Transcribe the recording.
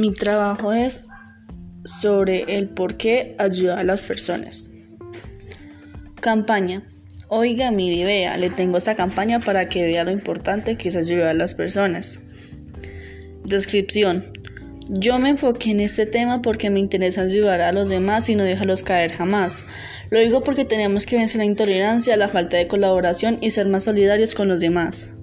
Mi trabajo es sobre el por qué ayudar a las personas. Campaña. Oiga, mi vea, le tengo esta campaña para que vea lo importante que es ayudar a las personas. Descripción. Yo me enfoqué en este tema porque me interesa ayudar a los demás y no dejarlos caer jamás. Lo digo porque tenemos que vencer la intolerancia, la falta de colaboración y ser más solidarios con los demás.